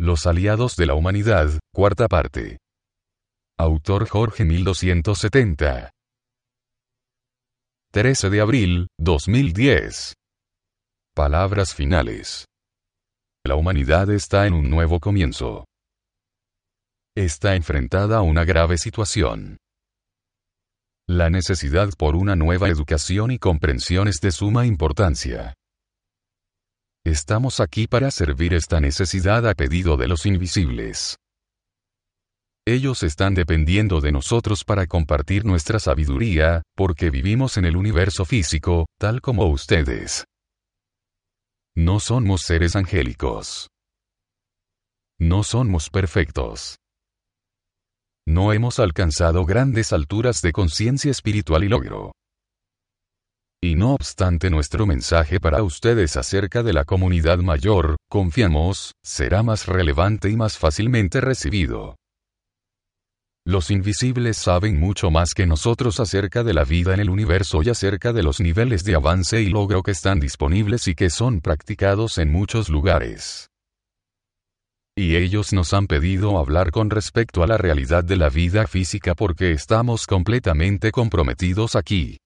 Los aliados de la humanidad, cuarta parte. Autor Jorge 1270. 13 de abril, 2010. Palabras finales. La humanidad está en un nuevo comienzo. Está enfrentada a una grave situación. La necesidad por una nueva educación y comprensión es de suma importancia. Estamos aquí para servir esta necesidad a pedido de los invisibles. Ellos están dependiendo de nosotros para compartir nuestra sabiduría, porque vivimos en el universo físico, tal como ustedes. No somos seres angélicos. No somos perfectos. No hemos alcanzado grandes alturas de conciencia espiritual y logro. Y no obstante nuestro mensaje para ustedes acerca de la comunidad mayor, confiamos, será más relevante y más fácilmente recibido. Los invisibles saben mucho más que nosotros acerca de la vida en el universo y acerca de los niveles de avance y logro que están disponibles y que son practicados en muchos lugares. Y ellos nos han pedido hablar con respecto a la realidad de la vida física porque estamos completamente comprometidos aquí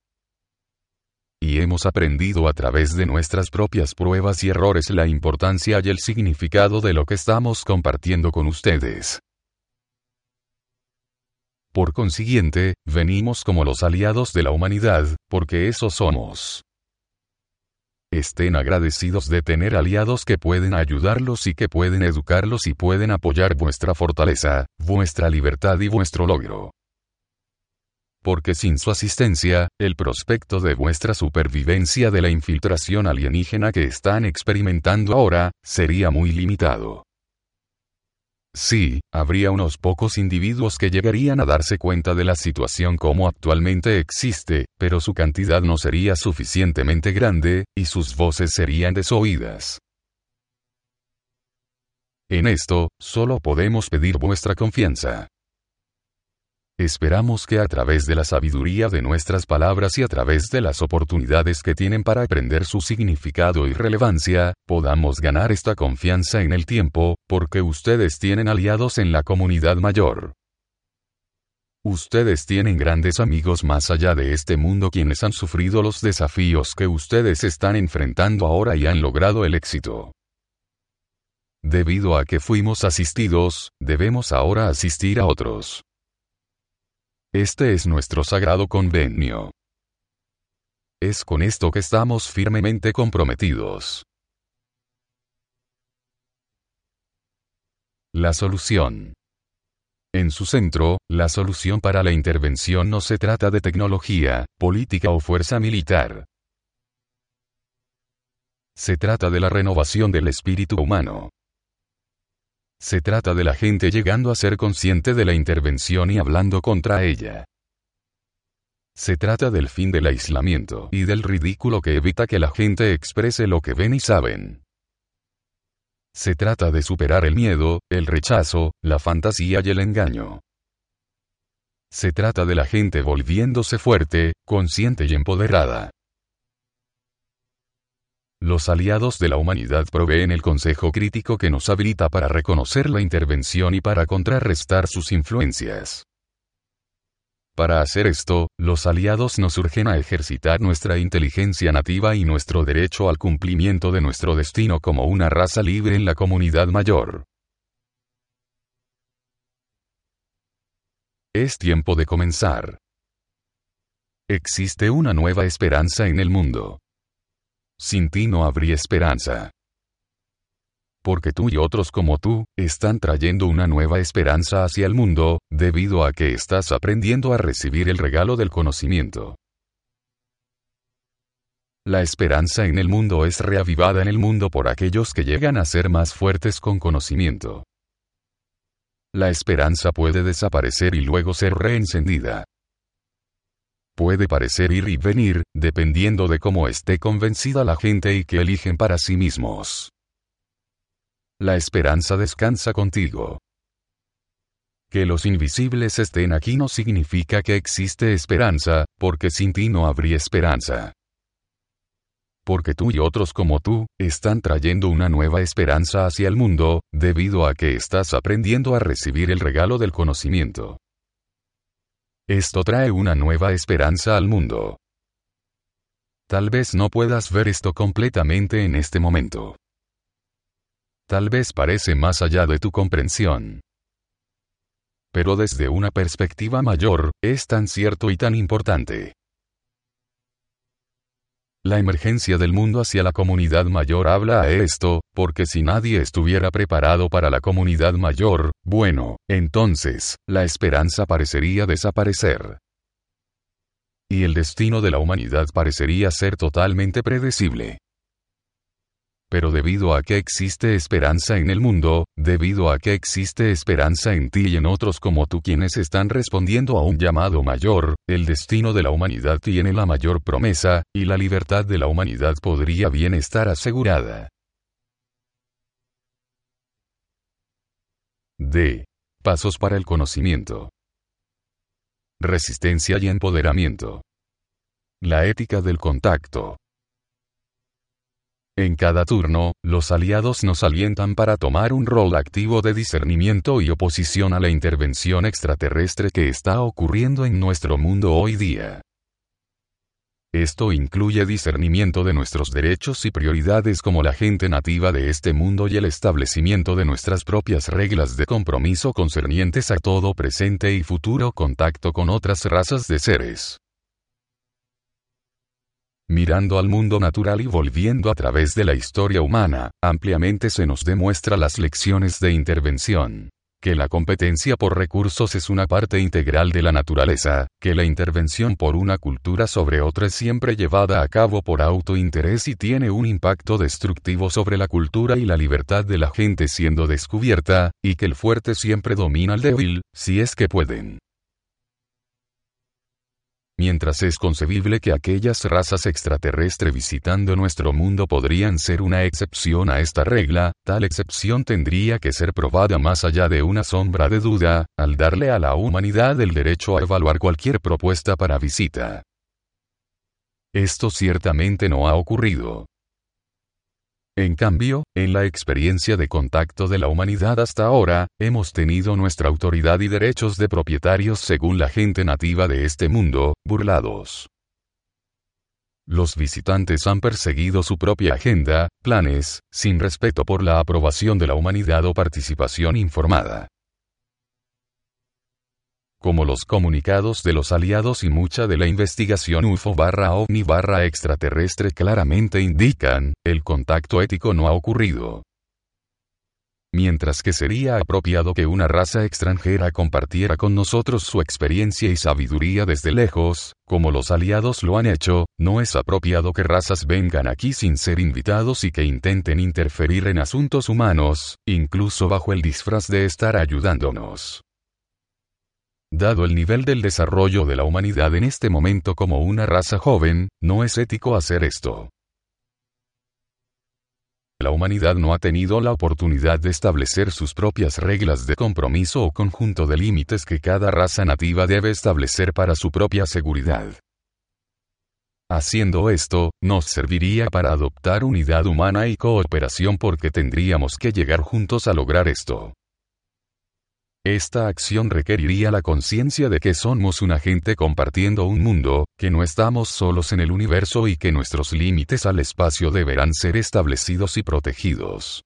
y hemos aprendido a través de nuestras propias pruebas y errores la importancia y el significado de lo que estamos compartiendo con ustedes. Por consiguiente, venimos como los aliados de la humanidad, porque eso somos. Estén agradecidos de tener aliados que pueden ayudarlos y que pueden educarlos y pueden apoyar vuestra fortaleza, vuestra libertad y vuestro logro porque sin su asistencia, el prospecto de vuestra supervivencia de la infiltración alienígena que están experimentando ahora, sería muy limitado. Sí, habría unos pocos individuos que llegarían a darse cuenta de la situación como actualmente existe, pero su cantidad no sería suficientemente grande, y sus voces serían desoídas. En esto, solo podemos pedir vuestra confianza. Esperamos que a través de la sabiduría de nuestras palabras y a través de las oportunidades que tienen para aprender su significado y relevancia, podamos ganar esta confianza en el tiempo, porque ustedes tienen aliados en la comunidad mayor. Ustedes tienen grandes amigos más allá de este mundo quienes han sufrido los desafíos que ustedes están enfrentando ahora y han logrado el éxito. Debido a que fuimos asistidos, debemos ahora asistir a otros. Este es nuestro sagrado convenio. Es con esto que estamos firmemente comprometidos. La solución. En su centro, la solución para la intervención no se trata de tecnología, política o fuerza militar. Se trata de la renovación del espíritu humano. Se trata de la gente llegando a ser consciente de la intervención y hablando contra ella. Se trata del fin del aislamiento y del ridículo que evita que la gente exprese lo que ven y saben. Se trata de superar el miedo, el rechazo, la fantasía y el engaño. Se trata de la gente volviéndose fuerte, consciente y empoderada. Los aliados de la humanidad proveen el consejo crítico que nos habilita para reconocer la intervención y para contrarrestar sus influencias. Para hacer esto, los aliados nos urgen a ejercitar nuestra inteligencia nativa y nuestro derecho al cumplimiento de nuestro destino como una raza libre en la comunidad mayor. Es tiempo de comenzar. Existe una nueva esperanza en el mundo. Sin ti no habría esperanza. Porque tú y otros como tú, están trayendo una nueva esperanza hacia el mundo, debido a que estás aprendiendo a recibir el regalo del conocimiento. La esperanza en el mundo es reavivada en el mundo por aquellos que llegan a ser más fuertes con conocimiento. La esperanza puede desaparecer y luego ser reencendida. Puede parecer ir y venir, dependiendo de cómo esté convencida la gente y que eligen para sí mismos. La esperanza descansa contigo. Que los invisibles estén aquí no significa que existe esperanza, porque sin ti no habría esperanza porque tú y otros como tú, están trayendo una nueva esperanza hacia el mundo, debido a que estás aprendiendo a recibir el regalo del conocimiento. Esto trae una nueva esperanza al mundo. Tal vez no puedas ver esto completamente en este momento. Tal vez parece más allá de tu comprensión. Pero desde una perspectiva mayor, es tan cierto y tan importante. La emergencia del mundo hacia la comunidad mayor habla a esto, porque si nadie estuviera preparado para la comunidad mayor, bueno, entonces, la esperanza parecería desaparecer. Y el destino de la humanidad parecería ser totalmente predecible pero debido a que existe esperanza en el mundo, debido a que existe esperanza en ti y en otros como tú quienes están respondiendo a un llamado mayor, el destino de la humanidad tiene la mayor promesa, y la libertad de la humanidad podría bien estar asegurada. D. Pasos para el conocimiento. Resistencia y empoderamiento. La ética del contacto. En cada turno, los aliados nos alientan para tomar un rol activo de discernimiento y oposición a la intervención extraterrestre que está ocurriendo en nuestro mundo hoy día. Esto incluye discernimiento de nuestros derechos y prioridades como la gente nativa de este mundo y el establecimiento de nuestras propias reglas de compromiso concernientes a todo presente y futuro contacto con otras razas de seres mirando al mundo natural y volviendo a través de la historia humana, ampliamente se nos demuestra las lecciones de intervención. Que la competencia por recursos es una parte integral de la naturaleza, que la intervención por una cultura sobre otra es siempre llevada a cabo por autointerés y tiene un impacto destructivo sobre la cultura y la libertad de la gente siendo descubierta, y que el fuerte siempre domina al débil, si es que pueden mientras es concebible que aquellas razas extraterrestres visitando nuestro mundo podrían ser una excepción a esta regla, tal excepción tendría que ser probada más allá de una sombra de duda, al darle a la humanidad el derecho a evaluar cualquier propuesta para visita. Esto ciertamente no ha ocurrido. En cambio, en la experiencia de contacto de la humanidad hasta ahora, hemos tenido nuestra autoridad y derechos de propietarios según la gente nativa de este mundo, burlados. Los visitantes han perseguido su propia agenda, planes, sin respeto por la aprobación de la humanidad o participación informada como los comunicados de los aliados y mucha de la investigación UFO barra ovni barra extraterrestre claramente indican, el contacto ético no ha ocurrido. Mientras que sería apropiado que una raza extranjera compartiera con nosotros su experiencia y sabiduría desde lejos, como los aliados lo han hecho, no es apropiado que razas vengan aquí sin ser invitados y que intenten interferir en asuntos humanos, incluso bajo el disfraz de estar ayudándonos. Dado el nivel del desarrollo de la humanidad en este momento como una raza joven, no es ético hacer esto. La humanidad no ha tenido la oportunidad de establecer sus propias reglas de compromiso o conjunto de límites que cada raza nativa debe establecer para su propia seguridad. Haciendo esto, nos serviría para adoptar unidad humana y cooperación porque tendríamos que llegar juntos a lograr esto. Esta acción requeriría la conciencia de que somos un agente compartiendo un mundo, que no estamos solos en el universo y que nuestros límites al espacio deberán ser establecidos y protegidos.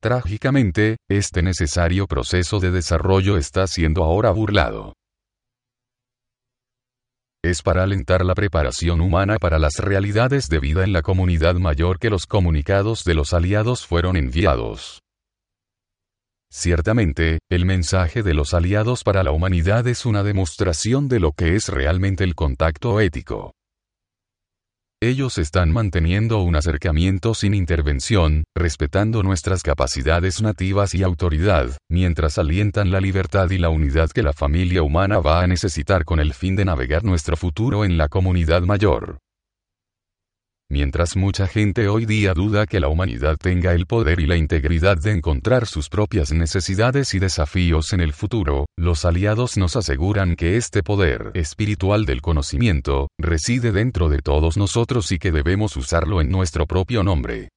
Trágicamente, este necesario proceso de desarrollo está siendo ahora burlado. Es para alentar la preparación humana para las realidades de vida en la comunidad mayor que los comunicados de los aliados fueron enviados. Ciertamente, el mensaje de los aliados para la humanidad es una demostración de lo que es realmente el contacto ético. Ellos están manteniendo un acercamiento sin intervención, respetando nuestras capacidades nativas y autoridad, mientras alientan la libertad y la unidad que la familia humana va a necesitar con el fin de navegar nuestro futuro en la comunidad mayor. Mientras mucha gente hoy día duda que la humanidad tenga el poder y la integridad de encontrar sus propias necesidades y desafíos en el futuro, los aliados nos aseguran que este poder espiritual del conocimiento reside dentro de todos nosotros y que debemos usarlo en nuestro propio nombre.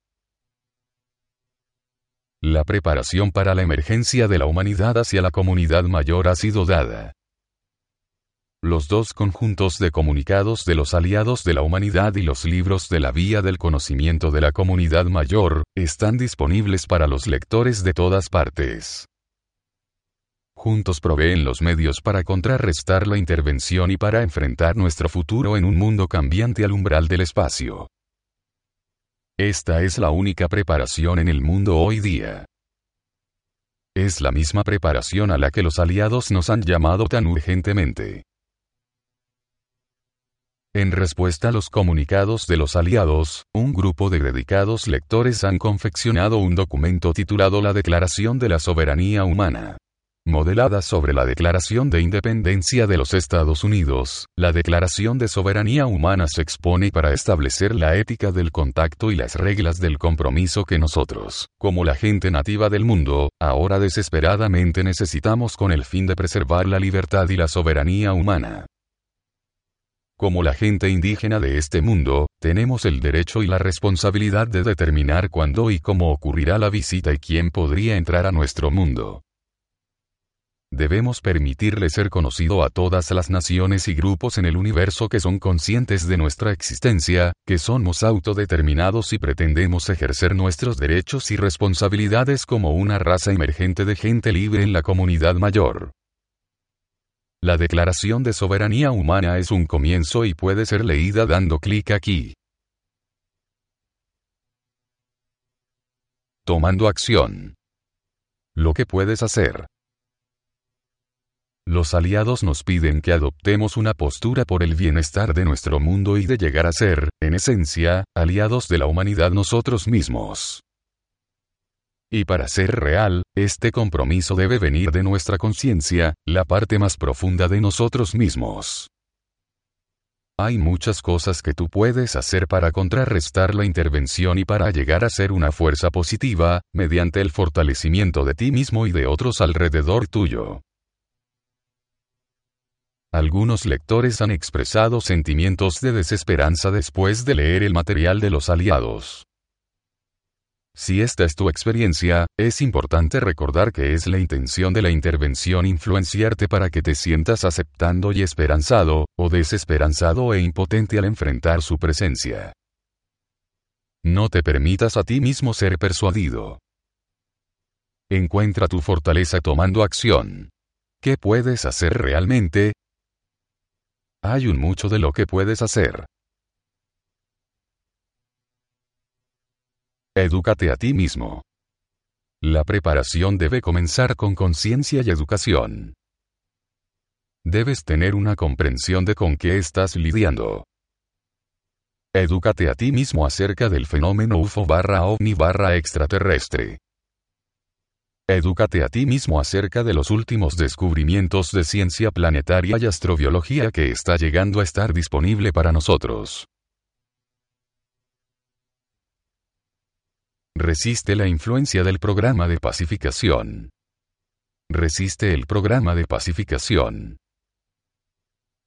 La preparación para la emergencia de la humanidad hacia la comunidad mayor ha sido dada. Los dos conjuntos de comunicados de los aliados de la humanidad y los libros de la vía del conocimiento de la comunidad mayor, están disponibles para los lectores de todas partes. Juntos proveen los medios para contrarrestar la intervención y para enfrentar nuestro futuro en un mundo cambiante al umbral del espacio. Esta es la única preparación en el mundo hoy día. Es la misma preparación a la que los aliados nos han llamado tan urgentemente. En respuesta a los comunicados de los aliados, un grupo de dedicados lectores han confeccionado un documento titulado La Declaración de la Soberanía Humana. Modelada sobre la Declaración de Independencia de los Estados Unidos, la Declaración de Soberanía Humana se expone para establecer la ética del contacto y las reglas del compromiso que nosotros, como la gente nativa del mundo, ahora desesperadamente necesitamos con el fin de preservar la libertad y la soberanía humana. Como la gente indígena de este mundo, tenemos el derecho y la responsabilidad de determinar cuándo y cómo ocurrirá la visita y quién podría entrar a nuestro mundo. Debemos permitirle ser conocido a todas las naciones y grupos en el universo que son conscientes de nuestra existencia, que somos autodeterminados y pretendemos ejercer nuestros derechos y responsabilidades como una raza emergente de gente libre en la comunidad mayor. La Declaración de Soberanía Humana es un comienzo y puede ser leída dando clic aquí. Tomando acción. Lo que puedes hacer. Los aliados nos piden que adoptemos una postura por el bienestar de nuestro mundo y de llegar a ser, en esencia, aliados de la humanidad nosotros mismos. Y para ser real, este compromiso debe venir de nuestra conciencia, la parte más profunda de nosotros mismos. Hay muchas cosas que tú puedes hacer para contrarrestar la intervención y para llegar a ser una fuerza positiva, mediante el fortalecimiento de ti mismo y de otros alrededor tuyo. Algunos lectores han expresado sentimientos de desesperanza después de leer el material de los aliados. Si esta es tu experiencia, es importante recordar que es la intención de la intervención influenciarte para que te sientas aceptando y esperanzado, o desesperanzado e impotente al enfrentar su presencia. No te permitas a ti mismo ser persuadido. Encuentra tu fortaleza tomando acción. ¿Qué puedes hacer realmente? Hay un mucho de lo que puedes hacer. Edúcate a ti mismo. La preparación debe comenzar con conciencia y educación. Debes tener una comprensión de con qué estás lidiando. Edúcate a ti mismo acerca del fenómeno UFO barra ovni barra extraterrestre. Edúcate a ti mismo acerca de los últimos descubrimientos de ciencia planetaria y astrobiología que está llegando a estar disponible para nosotros. Resiste la influencia del programa de pacificación. Resiste el programa de pacificación.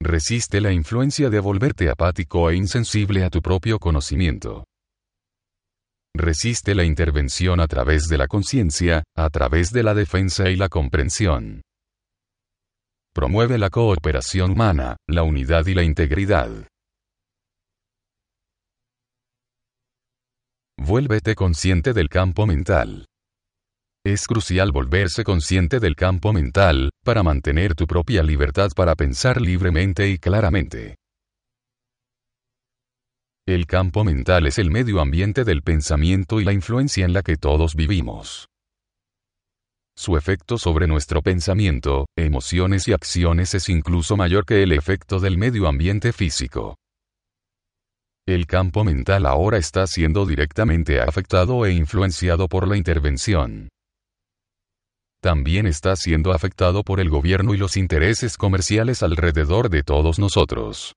Resiste la influencia de volverte apático e insensible a tu propio conocimiento. Resiste la intervención a través de la conciencia, a través de la defensa y la comprensión. Promueve la cooperación humana, la unidad y la integridad. Vuélvete consciente del campo mental. Es crucial volverse consciente del campo mental, para mantener tu propia libertad para pensar libremente y claramente. El campo mental es el medio ambiente del pensamiento y la influencia en la que todos vivimos. Su efecto sobre nuestro pensamiento, emociones y acciones es incluso mayor que el efecto del medio ambiente físico. El campo mental ahora está siendo directamente afectado e influenciado por la intervención. También está siendo afectado por el gobierno y los intereses comerciales alrededor de todos nosotros.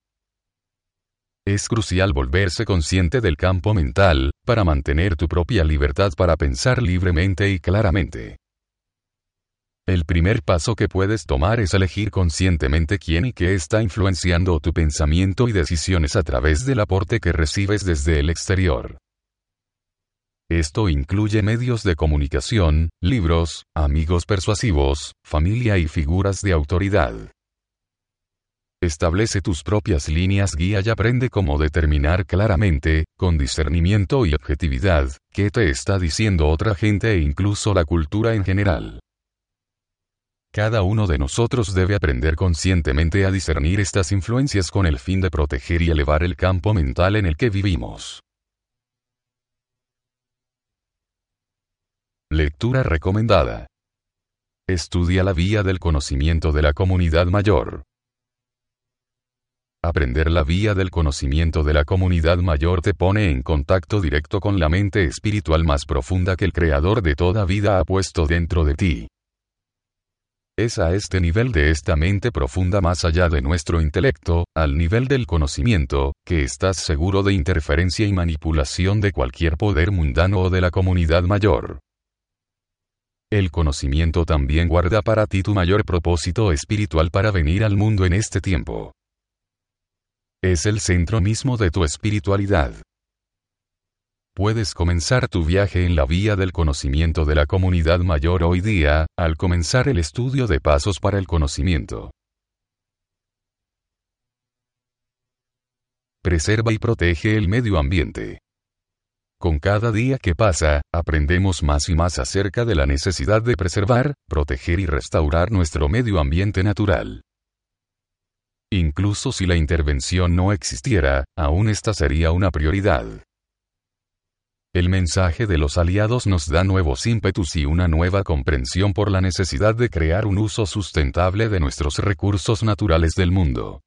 Es crucial volverse consciente del campo mental, para mantener tu propia libertad para pensar libremente y claramente. El primer paso que puedes tomar es elegir conscientemente quién y qué está influenciando tu pensamiento y decisiones a través del aporte que recibes desde el exterior. Esto incluye medios de comunicación, libros, amigos persuasivos, familia y figuras de autoridad. Establece tus propias líneas guía y aprende cómo determinar claramente, con discernimiento y objetividad, qué te está diciendo otra gente e incluso la cultura en general. Cada uno de nosotros debe aprender conscientemente a discernir estas influencias con el fin de proteger y elevar el campo mental en el que vivimos. Lectura recomendada. Estudia la vía del conocimiento de la comunidad mayor. Aprender la vía del conocimiento de la comunidad mayor te pone en contacto directo con la mente espiritual más profunda que el Creador de toda vida ha puesto dentro de ti. Es a este nivel de esta mente profunda más allá de nuestro intelecto, al nivel del conocimiento, que estás seguro de interferencia y manipulación de cualquier poder mundano o de la comunidad mayor. El conocimiento también guarda para ti tu mayor propósito espiritual para venir al mundo en este tiempo. Es el centro mismo de tu espiritualidad puedes comenzar tu viaje en la vía del conocimiento de la comunidad mayor hoy día, al comenzar el estudio de pasos para el conocimiento. Preserva y protege el medio ambiente. Con cada día que pasa, aprendemos más y más acerca de la necesidad de preservar, proteger y restaurar nuestro medio ambiente natural. Incluso si la intervención no existiera, aún esta sería una prioridad. El mensaje de los aliados nos da nuevos ímpetus y una nueva comprensión por la necesidad de crear un uso sustentable de nuestros recursos naturales del mundo.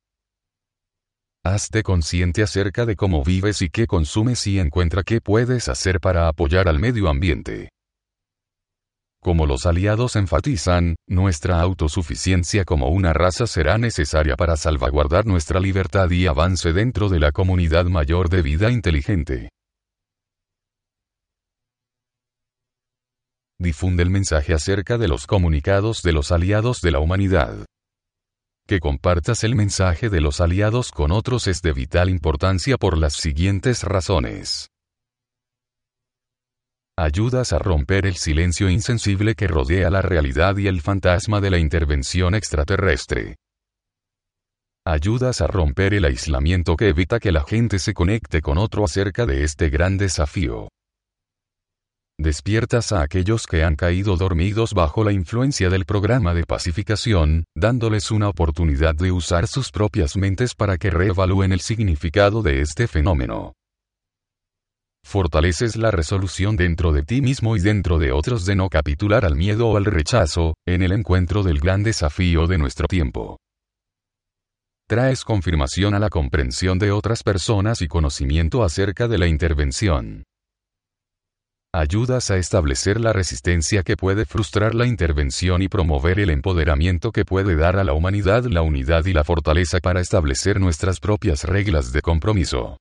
Hazte consciente acerca de cómo vives y qué consumes y encuentra qué puedes hacer para apoyar al medio ambiente. Como los aliados enfatizan, nuestra autosuficiencia como una raza será necesaria para salvaguardar nuestra libertad y avance dentro de la comunidad mayor de vida inteligente. Difunde el mensaje acerca de los comunicados de los aliados de la humanidad. Que compartas el mensaje de los aliados con otros es de vital importancia por las siguientes razones. Ayudas a romper el silencio insensible que rodea la realidad y el fantasma de la intervención extraterrestre. Ayudas a romper el aislamiento que evita que la gente se conecte con otro acerca de este gran desafío. Despiertas a aquellos que han caído dormidos bajo la influencia del programa de pacificación, dándoles una oportunidad de usar sus propias mentes para que reevalúen el significado de este fenómeno. Fortaleces la resolución dentro de ti mismo y dentro de otros de no capitular al miedo o al rechazo, en el encuentro del gran desafío de nuestro tiempo. Traes confirmación a la comprensión de otras personas y conocimiento acerca de la intervención ayudas a establecer la resistencia que puede frustrar la intervención y promover el empoderamiento que puede dar a la humanidad la unidad y la fortaleza para establecer nuestras propias reglas de compromiso.